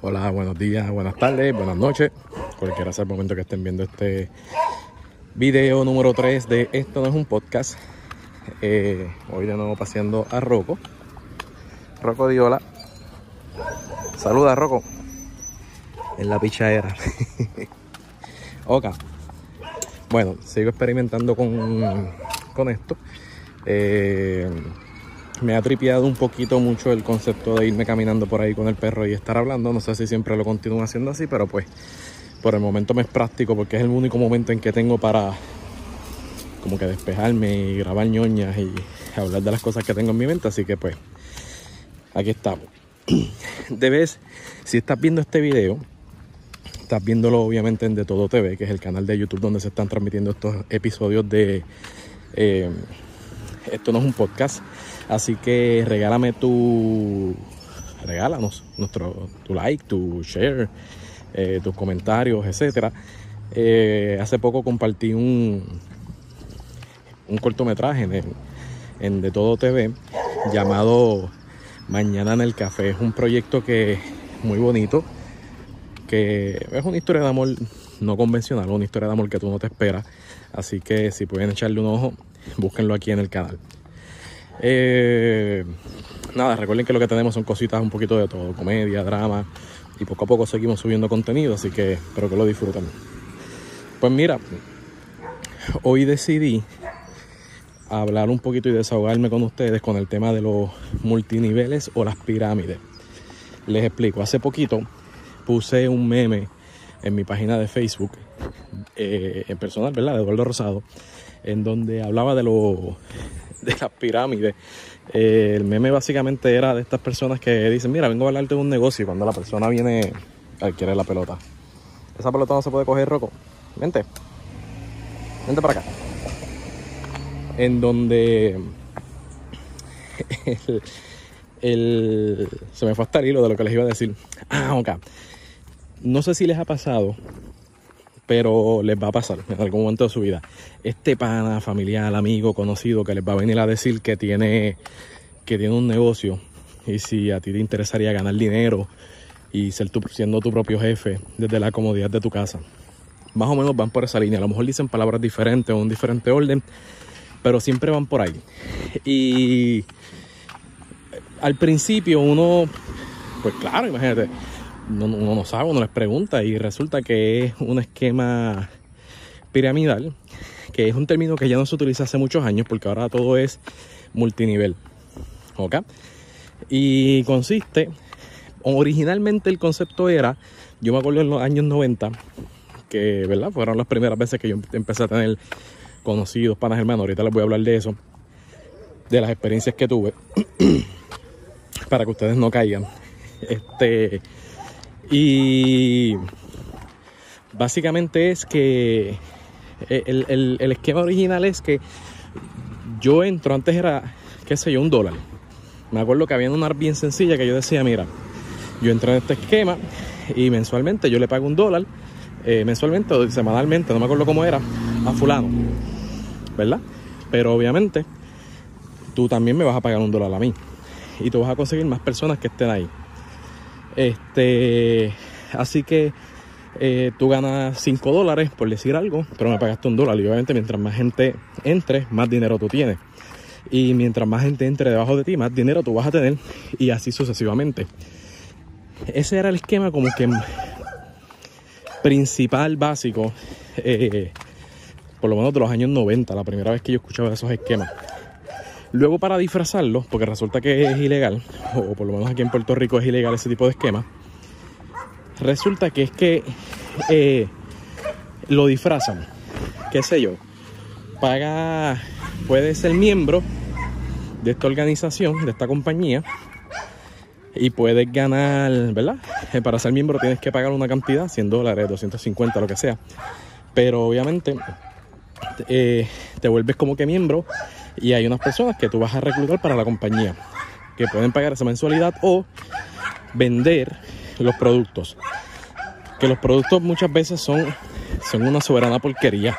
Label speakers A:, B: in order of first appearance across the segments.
A: Hola, buenos días, buenas tardes, buenas noches. Cualquiera sea el momento que estén viendo este video número 3 de Esto no es un podcast. Eh, hoy de nuevo paseando a Rocco. Rocco Diola. Saluda, Rocco. En la pichadera. ok. Bueno, sigo experimentando con, con esto. Eh, me ha tripeado un poquito mucho el concepto de irme caminando por ahí con el perro y estar hablando. No sé si siempre lo continúo haciendo así, pero pues por el momento me es práctico porque es el único momento en que tengo para como que despejarme y grabar ñoñas y hablar de las cosas que tengo en mi mente. Así que pues aquí estamos. Debes, si estás viendo este video, estás viéndolo obviamente en De Todo TV, que es el canal de YouTube donde se están transmitiendo estos episodios de... Eh, esto no es un podcast Así que regálame tu. Regálanos nuestro, tu like, tu share, eh, tus comentarios, etcétera. Eh, hace poco compartí un, un cortometraje en, en De Todo TV llamado Mañana en el Café. Es un proyecto que muy bonito, que es una historia de amor no convencional, una historia de amor que tú no te esperas. Así que si pueden echarle un ojo, búsquenlo aquí en el canal. Eh, nada, recuerden que lo que tenemos son cositas un poquito de todo, comedia, drama, y poco a poco seguimos subiendo contenido, así que espero que lo disfruten. Pues mira, hoy decidí hablar un poquito y desahogarme con ustedes con el tema de los multiniveles o las pirámides. Les explico, hace poquito puse un meme en mi página de Facebook, eh, en personal, ¿verdad? De Eduardo Rosado, en donde hablaba de los de las pirámides. Eh, el meme básicamente era de estas personas que dicen, mira, vengo a hablarte de un negocio y cuando la persona viene a quiere la pelota. Esa pelota no se puede coger, Roco. Vente. Vente para acá. En donde el, se me fue hasta el hilo de lo que les iba a decir. Ah, ok. No sé si les ha pasado pero les va a pasar en algún momento de su vida. Este pana, familiar, amigo, conocido que les va a venir a decir que tiene, que tiene un negocio y si a ti te interesaría ganar dinero y ser siendo tu propio jefe desde la comodidad de tu casa. Más o menos van por esa línea. A lo mejor dicen palabras diferentes o un diferente orden, pero siempre van por ahí. Y al principio uno, pues claro, imagínate, uno no sabe, uno les pregunta y resulta que es un esquema piramidal, que es un término que ya no se utiliza hace muchos años porque ahora todo es multinivel. ¿Ok? Y consiste, originalmente el concepto era, yo me acuerdo en los años 90, que, ¿verdad? Fueron las primeras veces que yo empecé a tener conocidos panas hermanos, ahorita les voy a hablar de eso, de las experiencias que tuve, para que ustedes no caigan. Este, y básicamente es que el, esquema original es que yo entro, antes era, qué sé yo, un dólar. Me acuerdo que había una bien sencilla que yo decía, mira, yo entro en este esquema y mensualmente yo le pago un dólar, eh, mensualmente o semanalmente, no me acuerdo cómo era, a fulano, ¿verdad? Pero obviamente tú también me vas a pagar un dólar a mí y tú vas a conseguir más personas que estén ahí. Este, así que eh, tú ganas 5 dólares por decir algo, pero me pagaste un dólar. Y obviamente mientras más gente entre, más dinero tú tienes. Y mientras más gente entre debajo de ti, más dinero tú vas a tener. Y así sucesivamente. Ese era el esquema como que principal, básico, eh, por lo menos de los años 90, la primera vez que yo escuchaba esos esquemas. Luego para disfrazarlo, porque resulta que es ilegal, o por lo menos aquí en Puerto Rico es ilegal ese tipo de esquema, resulta que es que eh, lo disfrazan, qué sé yo, paga, puede ser miembro de esta organización, de esta compañía, y puedes ganar, ¿verdad? Eh, para ser miembro tienes que pagar una cantidad, 100 dólares, 250, lo que sea. Pero obviamente eh, te vuelves como que miembro y hay unas personas que tú vas a reclutar para la compañía que pueden pagar esa mensualidad o vender los productos. Que los productos muchas veces son, son una soberana porquería.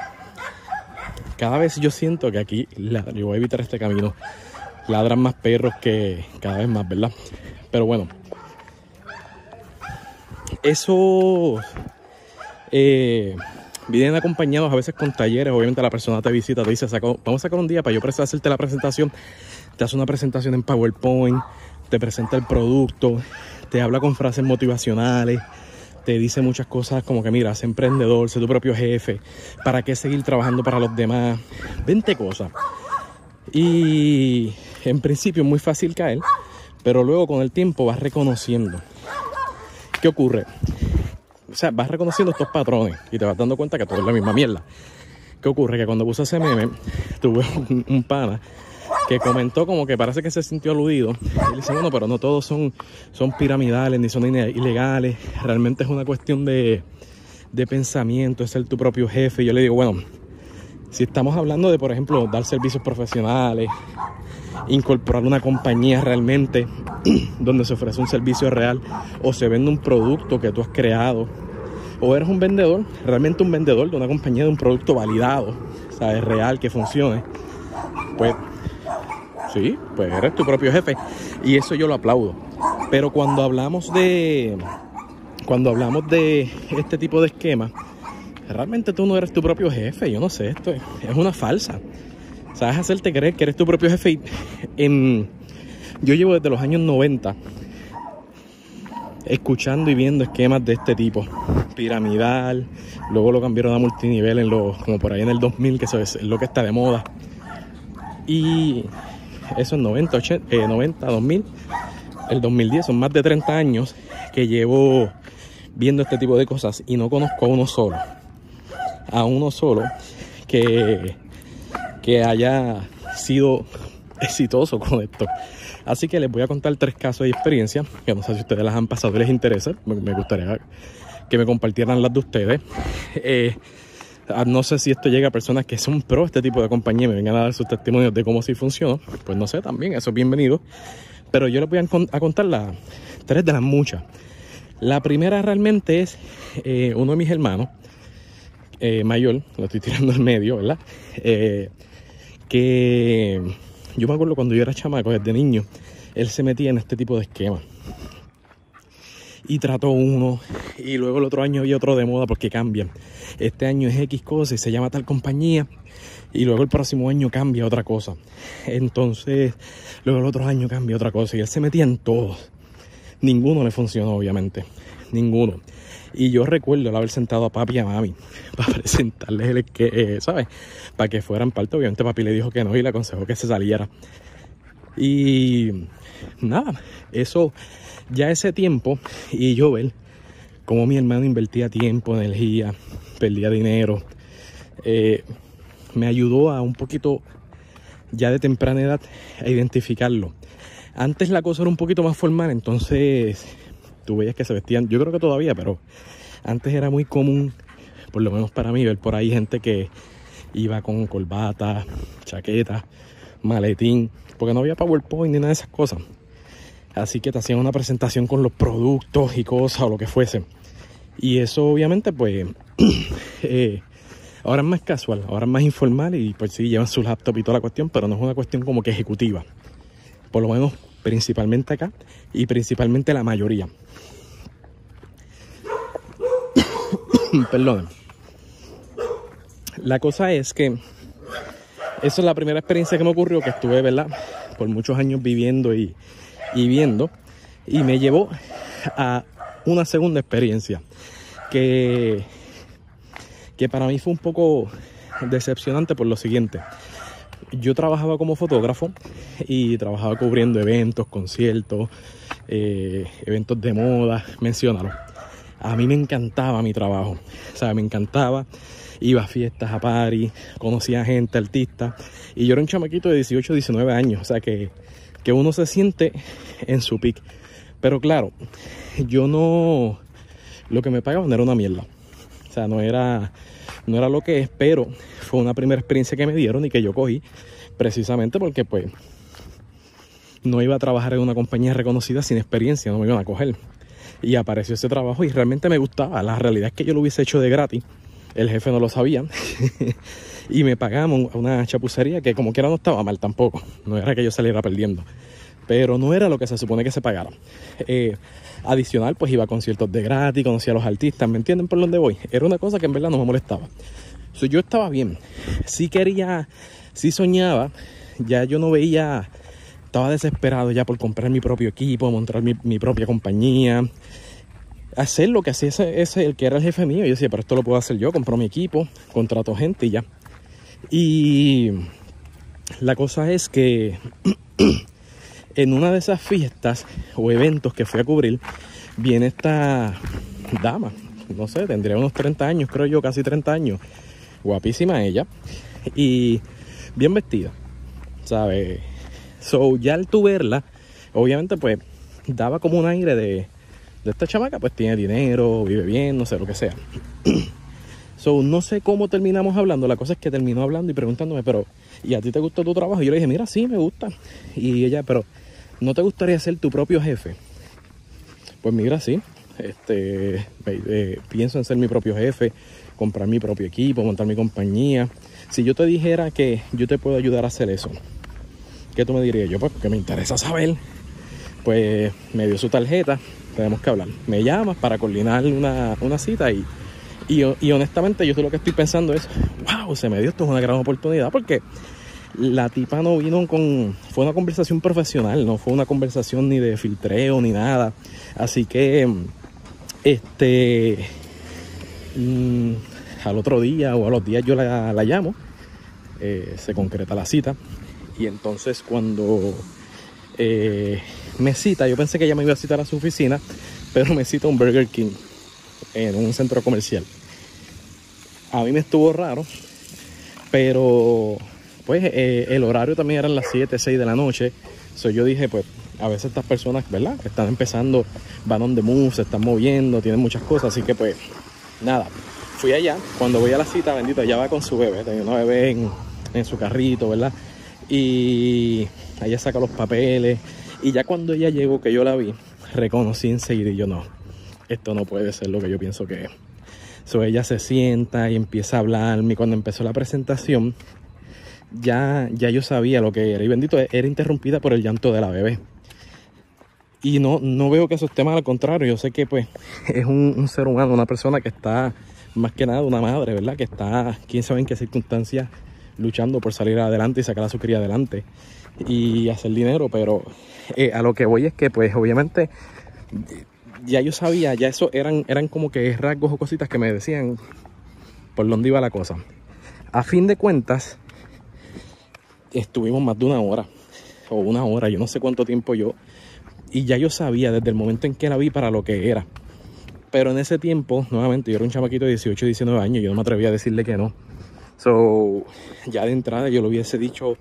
A: Cada vez yo siento que aquí, yo voy a evitar este camino, ladran más perros que cada vez más, ¿verdad? Pero bueno, eso eh, vienen acompañados a veces con talleres. Obviamente la persona te visita, te dice, vamos a sacar un día para yo hacerte la presentación. Te hace una presentación en PowerPoint, te presenta el producto, te habla con frases motivacionales, te dice muchas cosas como que mira, sé emprendedor, sé tu propio jefe, para qué seguir trabajando para los demás, 20 cosas. Y en principio es muy fácil caer, pero luego con el tiempo vas reconociendo. ¿Qué ocurre? O sea, vas reconociendo estos patrones y te vas dando cuenta que todo es la misma mierda. ¿Qué ocurre? Que cuando puse ese meme, tuve un, pana que comentó como que parece que se sintió aludido. Y le dice, bueno, pero no todos son, son piramidales ni son ilegales. Realmente es una cuestión de, de pensamiento, es ser tu propio jefe. Y yo le digo, bueno, si estamos hablando de, por ejemplo, dar servicios profesionales, incorporar una compañía realmente donde se ofrece un servicio real o se vende un producto que tú has creado, o eres un vendedor, realmente un vendedor de una compañía de un producto validado, sabes, real, que funcione, pues sí, pues eres tu propio jefe y eso yo lo aplaudo. Pero cuando hablamos de cuando hablamos de este tipo de esquema, realmente tú no eres tu propio jefe, yo no sé, esto es, una falsa. Sabes hacerte creer que eres tu propio jefe. En, yo llevo desde los años 90 escuchando y viendo esquemas de este tipo, piramidal, luego lo cambiaron a multinivel en lo, como por ahí en el 2000, que eso es lo que está de moda. Y eso es 90, 80, 90, 2000, el 2010, son más de 30 años que llevo viendo este tipo de cosas y no conozco a uno solo a uno solo que, que haya sido exitoso con esto. Así que les voy a contar tres casos de experiencia, que no sé si ustedes las han pasado y les interesa, me gustaría que me compartieran las de ustedes. Eh, ah, no sé si esto llega a personas que son pro este tipo de compañía y me vengan a dar sus testimonios de cómo sí funciona. Pues no sé, también, eso es bienvenido. Pero yo les voy a, contar las tres de las muchas. La primera realmente es eh, uno de mis hermanos eh, mayor, lo estoy tirando al medio, ¿verdad? Que yo me acuerdo cuando yo era chamaco, desde niño, él se metía en este tipo de esquemas. Y trató uno, y luego el otro año había otro de moda porque cambian. Este año es X cosa y se llama tal compañía, y luego el próximo año cambia otra cosa. Entonces, luego el otro año cambia otra cosa, y él se metía en todos. Ninguno le funcionó, obviamente. Ninguno. Y yo recuerdo el haber sentado a papi y a mami para presentarles el que, eh, ¿sabes? Para que fueran parte. Obviamente papi le dijo que no y le aconsejó que se saliera. Y nada, eso ya ese tiempo y yo ver cómo mi hermano invertía tiempo, energía, perdía dinero, eh, me ayudó a un poquito ya de temprana edad a identificarlo. Antes la cosa era un poquito más formal, entonces tú veías que se vestían, yo creo que todavía, pero antes era muy común, por lo menos para mí, ver por ahí gente que iba con corbata, chaqueta, maletín, porque no había PowerPoint ni nada de esas cosas. Así que te hacían una presentación con los productos y cosas o lo que fuese. Y eso obviamente pues eh, ahora es más casual, ahora es más informal y pues sí, llevan su laptop y toda la cuestión, pero no es una cuestión como que ejecutiva. Por lo menos principalmente acá y principalmente la mayoría. Perdón. La cosa es que esa es la primera experiencia que me ocurrió, que estuve, ¿verdad? Por muchos años viviendo y, viendo. Y me llevó a una segunda experiencia que, que para mí fue un poco decepcionante por lo siguiente. Yo trabajaba como fotógrafo y trabajaba cubriendo eventos, conciertos, eh, eventos de moda, menciónalo a mí me encantaba mi trabajo. O sea, me encantaba. Iba a fiestas, a party, conocía gente, artistas. Y yo era un chamaquito de 18, 19 años. O sea, que, que uno se siente en su pick. Pero claro, yo no... Lo que me pagaban era una mierda. O sea, no era, no era lo que es, pero fue una primera experiencia que me dieron y que yo cogí precisamente porque pues no iba a trabajar en una compañía reconocida sin experiencia, no me iban a coger y apareció ese trabajo y realmente me gustaba. La realidad es que yo lo hubiese hecho de gratis. El jefe no lo sabía. y me pagamos una chapucería que como quiera no estaba mal tampoco. No era que yo saliera perdiendo. pero no era lo que se supone que se pagara. Eh, adicional, pues iba a conciertos de gratis, conocía a los artistas, ¿me entienden por dónde voy? Era una cosa que en verdad no me molestaba. yo estaba bien, sí quería, sí soñaba, ya yo no veía, estaba desesperado ya por comprar mi propio equipo, montar mi, mi propia compañía, hacer lo que hacía ese, el que era el jefe mío. Yo decía, pero esto lo puedo hacer yo, compro mi equipo, contrato gente y ya. Y la cosa es que en una de esas fiestas o eventos que fui a cubrir, viene esta dama, no sé, tendría unos 30 años, creo yo, casi 30 años, guapísima ella, y bien vestida, ¿sabes? So, ya al tu verla, obviamente pues daba como un aire de, de esta chamaca, pues tiene dinero, vive bien, no sé, lo que sea. so, no sé cómo terminamos hablando, la cosa es que terminó hablando y preguntándome, pero, ¿y a ti te gusta tu trabajo? Y yo le dije, mira, sí, me gusta. Y ella, pero, ¿no te gustaría ser tu propio jefe? Pues mira, sí, este, eh, pienso en ser mi propio jefe, comprar mi propio equipo, montar mi compañía. Si yo te dijera que yo te puedo ayudar a hacer eso, ¿qué tú me dirías? Yo, pues, porque me interesa saber. Pues me dio su tarjeta, tenemos que hablar. Me llamas para coordinar una, cita y, y, honestamente yo lo que estoy pensando es, wow, se me dio esto es una gran oportunidad porque la tipa no vino con, fue una conversación profesional, no fue una conversación ni de filtreo ni nada. Así que, este, mm, al otro día o a los días yo la, llamo, eh, se concreta la cita y entonces cuando eh, me cita, yo pensé que ella me iba a citar a su oficina, pero me cita un Burger King en un centro comercial. A mí me estuvo raro, pero pues eh, el horario también era las 7, 6 de la noche. So, yo dije, pues a veces estas personas, ¿verdad? Que están empezando, van on the move, se están moviendo, tienen muchas cosas, así que pues nada. Fui allá, cuando voy a la cita, bendito, ella va con su bebé, tenía una bebé en, en su carrito, ¿verdad? Y ella saca los papeles, y ya cuando ella llegó, que yo la vi, reconocí enseguida y yo no, esto no puede ser lo que yo pienso que es. So, ella se sienta y empieza a hablarme. Cuando empezó la presentación, ya, ya yo sabía lo que era. Y bendito, era interrumpida por el llanto de la bebé. Y no, no veo que eso esté mal, al contrario, yo sé que pues es un, un, ser humano, una persona que está, más que nada, una madre, ¿verdad? Que está, quién sabe en qué circunstancias, luchando por salir adelante y sacar a su cría adelante y hacer dinero, pero eh, a lo que voy es que pues obviamente ya yo sabía, ya eso eran, eran como que rasgos o cositas que me decían por dónde iba la cosa. A fin de cuentas, estuvimos más de una hora, o una hora, yo no sé cuánto tiempo yo, y ya yo sabía desde el momento en que la vi para lo que era. Pero en ese tiempo, nuevamente, yo era un chamaquito de 18, 19 años, yo no me atrevía a decirle que no. So, ya de entrada yo lo hubiese dicho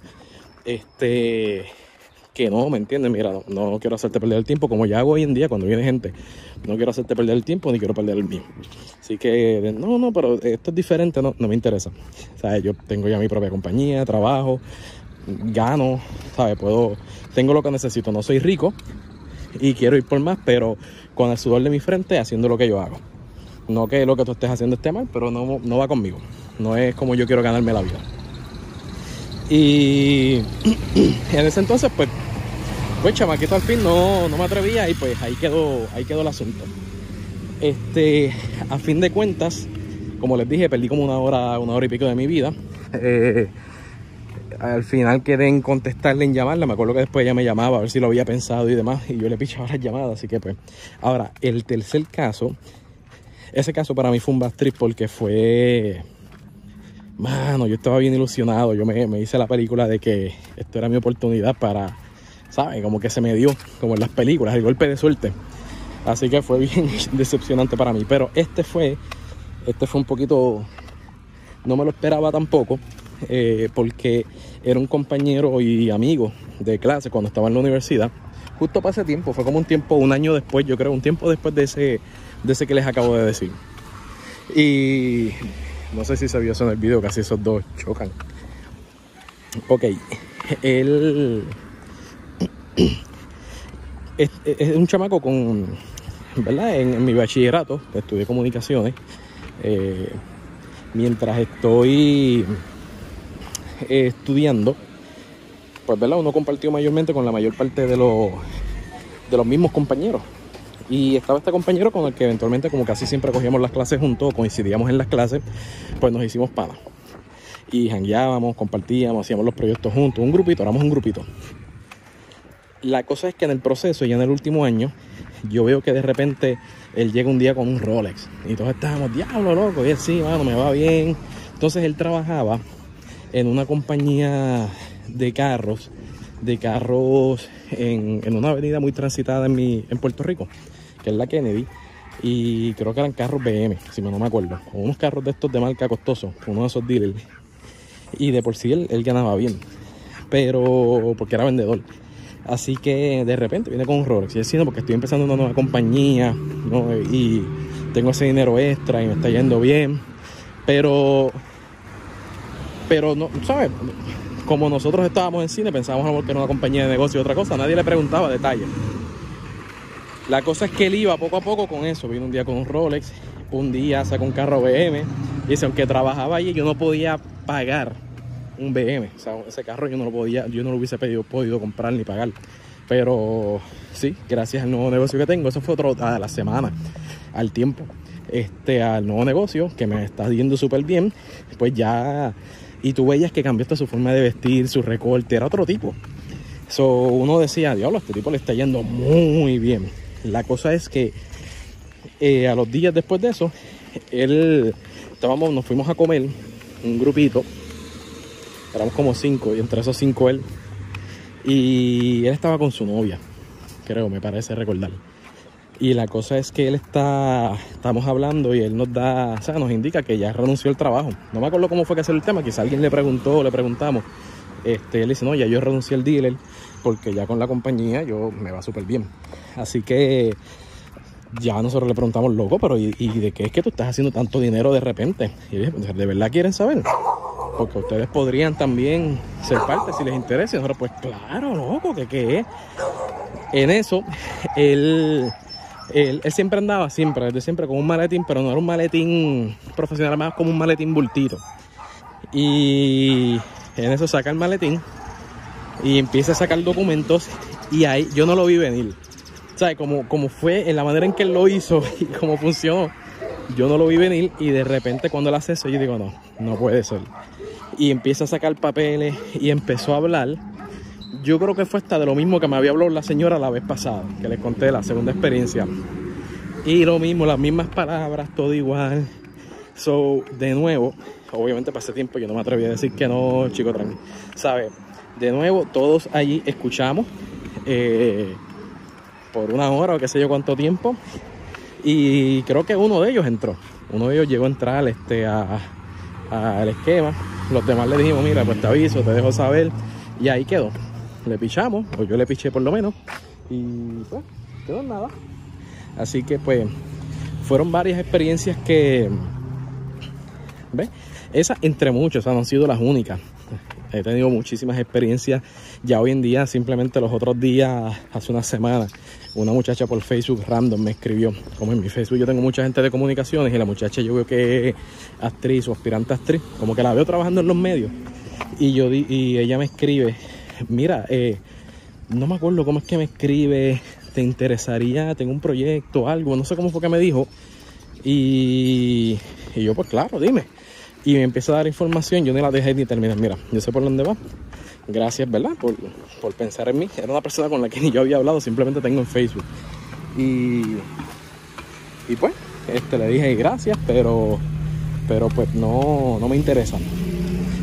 A: este que no, ¿me entiendes? Mira, no, quiero hacerte perder el tiempo como ya hago hoy en día cuando viene gente. No quiero hacerte perder el tiempo ni quiero perder el mío. Así que, no, no, pero esto es diferente, no, no me interesa. ¿Sabes? Yo tengo ya mi propia compañía, trabajo, gano, ¿sabes? Puedo, tengo lo que necesito. No soy rico y quiero ir por más, pero con el sudor de mi frente haciendo lo que yo hago. No que lo que tú estés haciendo esté mal, pero no, no va conmigo. No es como yo quiero ganarme la vida. Y en ese entonces, pues, pues chamaquito al fin no, no me atrevía y pues ahí quedó, ahí quedó el asunto. Este, a fin de cuentas, como les dije, perdí como una hora, una hora y pico de mi vida. Eh, al final quedé en contestarle, en llamarla. Me acuerdo que después ella me llamaba a ver si lo había pensado y demás. Y yo le pichaba las llamadas. Así que pues. Ahora, el tercer caso. Ese caso para mí fue un bad trip porque fue mano, yo estaba bien ilusionado. Yo me, hice la película de que esto era mi oportunidad para, ¿sabes? Como que se me dio, como en las películas, el golpe de suerte. Así que fue bien decepcionante para mí. Pero este fue, este fue un poquito, no me lo esperaba tampoco, eh, porque era un compañero y amigo de clase cuando estaba en la universidad. Justo para ese tiempo, fue como un tiempo, un año después, yo creo, un tiempo después de ese, de ese que les acabo de decir. Y no sé si se vio eso en el video, casi esos dos chocan. Ok, él es, un chamaco con, ¿verdad? En, mi bachillerato, estudié comunicaciones. Eh, mientras estoy eh, estudiando, pues, ¿verdad? Uno compartió mayormente con la mayor parte de los, de los mismos compañeros. Y estaba este compañero con el que eventualmente, como casi siempre cogíamos las clases juntos, coincidíamos en las clases, pues nos hicimos panas. Y jangueábamos, compartíamos, hacíamos los proyectos juntos, un grupito, éramos un grupito. La cosa es que en el proceso, ya en el último año, yo veo que de repente él llega un día con un Rolex. Y todos estábamos, diablo, loco. Y él, sí, mano, me va bien. Entonces él trabajaba en una compañía de carros, de carros en, una avenida muy transitada en, mi, en Puerto Rico, que es la Kennedy. Y creo que eran carros BM, si no me acuerdo. O unos carros de estos de marca costoso, uno de esos dealers. Y de por sí él, él ganaba bien. Pero porque era vendedor. Así que de repente viene con un Rolex. Y decía, porque estoy empezando una nueva compañía y tengo ese dinero extra y me está yendo bien. Pero, pero no, ¿sabes? Como nosotros estábamos en cine, pensábamos que era una compañía de negocio y otra cosa. Nadie le preguntaba detalles. La cosa es que él iba poco a poco con eso. Vino un día con un Rolex, un día sacó un carro BM. Y dice, aunque trabajaba allí, yo no podía pagar un BM. O sea, ese carro yo no lo podía, yo no lo hubiese pedido, podido comprar ni pagar. Pero sí, gracias al nuevo negocio que tengo, eso fue otro a la semana, al tiempo. Este, al nuevo negocio que me está yendo súper bien, pues ya. Y tú veías que cambió hasta su forma de vestir, su recorte, era otro tipo. So, uno decía, diablo, este tipo le está yendo muy bien. La cosa es que eh, a los días después de eso, él, estábamos, nos fuimos a comer, un grupito, éramos como cinco y entre esos cinco él. Y él estaba con su novia, creo, me parece recordar. Y la cosa es que él está, estamos hablando y él nos da, o sea, nos indica que ya renunció al trabajo. No me acuerdo cómo fue que hacer el tema, quizá alguien le preguntó, le preguntamos. Este, él dice, no, ya yo renuncié al dealer porque ya con la compañía yo me va súper bien. Así que ya nosotros le preguntamos, loco, pero ¿y, de qué es que tú estás haciendo tanto dinero de repente? Y ¿de verdad quieren saber? porque ustedes podrían también ser parte si les interesa. Y nosotros, pues claro, loco, que qué es. En eso, él, él, siempre andaba, siempre, desde siempre con un maletín, pero no era un maletín profesional, más como un maletín bultito. Y en eso saca el maletín y empieza a sacar documentos y ahí yo no lo vi venir. O sea, como, como fue en la manera en que él lo hizo y cómo funcionó, yo no lo vi venir y de repente cuando él hace eso yo digo, no, no puede ser y empieza a sacar papeles y empezó a hablar. Yo creo que fue hasta de lo mismo que me había hablado la señora la vez pasada, que les conté la segunda experiencia. Y lo mismo, las mismas palabras, todo igual. So, de nuevo, obviamente pasé tiempo, yo no me atreví a decir que no, chico, tranquilo. ¿Sabe? De nuevo, todos allí escuchamos eh, por una hora o qué sé yo cuánto tiempo. Y creo que uno de ellos entró. Uno de ellos llegó a entrar este, al esquema los demás le dijimos, mira, pues te aviso, te dejo saber. Y ahí quedó. Le pichamos, o yo le piché por lo menos. Y pues, quedó nada. Así que pues, fueron varias experiencias que, ¿ves? Esas entre muchos, o sea, no han sido las únicas. He tenido muchísimas experiencias. Ya hoy en día, simplemente los otros días, hace una semana, una muchacha por Facebook random me escribió. Como en mi Facebook yo tengo mucha gente de comunicaciones y la muchacha yo veo que es actriz o aspirante actriz, como que la veo trabajando en los medios. Y yo y ella me escribe, mira, eh, no me acuerdo cómo es que me escribe, te interesaría, tengo un proyecto, algo, no sé cómo fue que me dijo. Y yo, pues claro, dime. Y me empieza a dar información, yo no la dejé ni terminar. Mira, yo sé por dónde va gracias, ¿verdad? Por, por, pensar en mí. Era una persona con la que ni yo había hablado, simplemente tengo en Facebook. Y, y pues, este, le dije gracias, pero, pero pues no, no me interesa.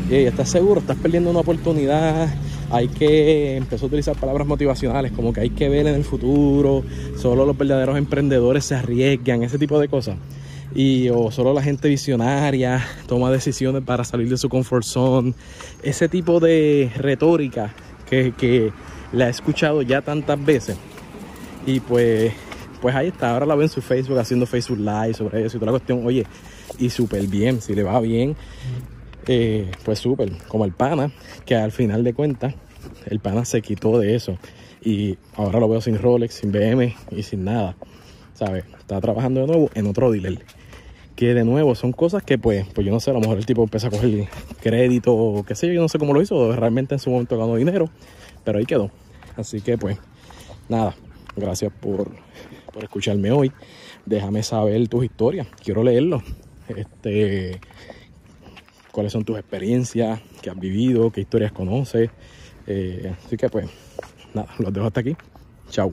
A: Y ¿estás seguro? ¿Estás perdiendo una oportunidad? Hay que empezar a utilizar palabras motivacionales, como que hay que ver en el futuro, solo los verdaderos emprendedores se arriesgan, ese tipo de cosas y o solo la gente visionaria toma decisiones para salir de su comfort zone. Ese tipo de retórica que, que la he escuchado ya tantas veces. Y pues, pues ahí está. Ahora la veo en su Facebook haciendo Facebook Live sobre eso y toda la cuestión. Oye, y súper bien, si le va bien, eh, pues súper. Como el pana, que al final de cuentas, el pana se quitó de eso. Y ahora lo veo sin Rolex, sin BM y sin nada. ¿Sabes? Está trabajando de nuevo en otro dealer que de nuevo son cosas que pues, pues yo no sé, a lo mejor el tipo empieza a coger crédito o qué sé yo, yo no sé cómo lo hizo, realmente en su momento ganó dinero, pero ahí quedó. Así que pues nada, gracias por, por escucharme hoy. Déjame saber tus historias, quiero leerlo. Este, cuáles son tus experiencias, qué has vivido, qué historias conoces. Eh, así que pues nada, los dejo hasta aquí. Chao.